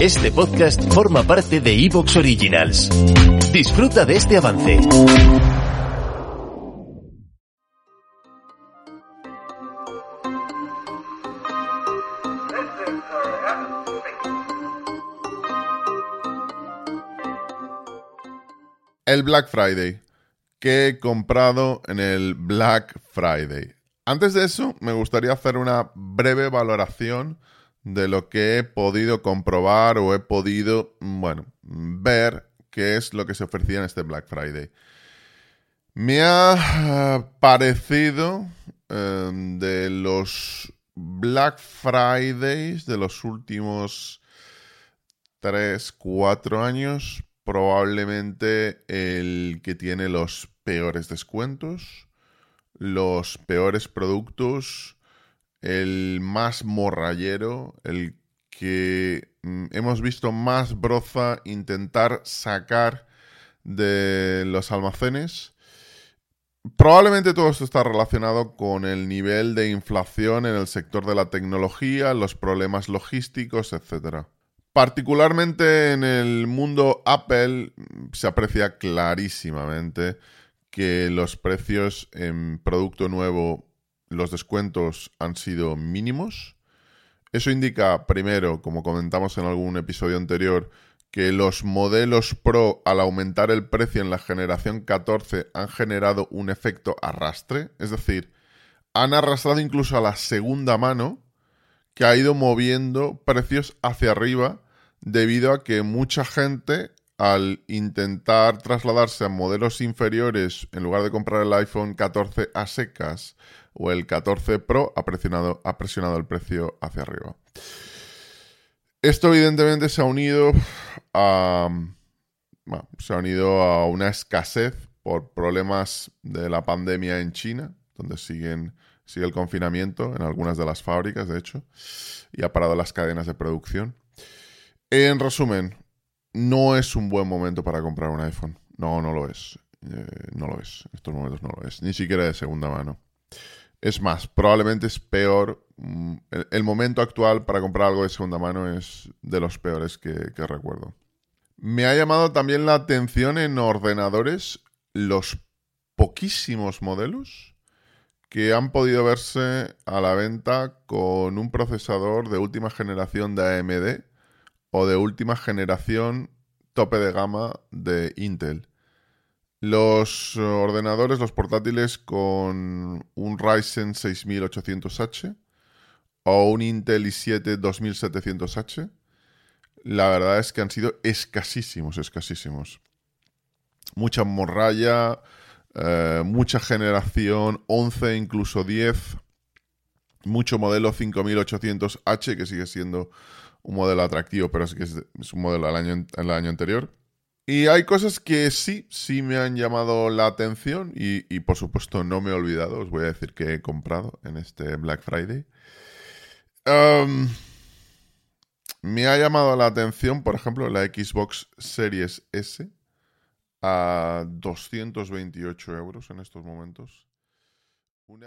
Este podcast forma parte de Evox Originals. Disfruta de este avance. El Black Friday. que he comprado en el Black Friday? Antes de eso, me gustaría hacer una breve valoración de lo que he podido comprobar o he podido, bueno, ver qué es lo que se ofrecía en este Black Friday. Me ha eh, parecido em, de los Black Fridays de los últimos 3, 4 años, probablemente el que tiene los peores descuentos, los peores productos, el más morrayero, el que mm, hemos visto más broza intentar sacar de los almacenes. Probablemente todo esto está relacionado con el nivel de inflación en el sector de la tecnología, los problemas logísticos, etc. Particularmente en el mundo Apple mm, se aprecia clarísimamente que los precios en producto nuevo, los descuentos han sido mínimos. Eso indica, primero, como comentamos en algún episodio anterior, que los modelos Pro, al aumentar el precio en la generación 14, han generado un efecto arrastre. Es decir, han arrastrado incluso a la segunda mano, que ha ido moviendo precios hacia arriba debido a que mucha gente al intentar trasladarse a modelos inferiores, en lugar de comprar el iPhone 14 a secas o el 14 Pro, ha presionado, ha presionado el precio hacia arriba. Esto evidentemente se ha unido a, se ha unido a una escasez por problemas de la pandemia en China, donde siguen, sigue el confinamiento en algunas de las fábricas, de hecho, y ha parado las cadenas de producción. En resumen, no es un buen momento para comprar un iPhone. No, no lo es. Eh, no lo es. En estos momentos no lo es. Ni siquiera de segunda mano. Es más, probablemente es peor. Mm, el, momento actual para comprar algo de segunda mano es de los peores que, que recuerdo. Me ha llamado también la atención en ordenadores los poquísimos modelos que han podido verse a la venta con un procesador de última generación de AMD o de última generación tope de gama de Intel. Los ordenadores, los portátiles con un Ryzen 6800H o un Intel i7 2700H, la verdad es que han sido escasísimos, escasísimos. Mucha morralla, eh, mucha generación 11, incluso 10, mucho modelo 5800H que sigue siendo un modelo atractivo, pero es que es, un modelo del año, año anterior. Y hay cosas que sí, sí me han llamado la atención y, por supuesto no me he olvidado, os voy a decir que he comprado en este Black Friday. Me ha llamado la atención, por ejemplo, la Xbox Series S a 228 euros en estos momentos. Una...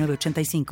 85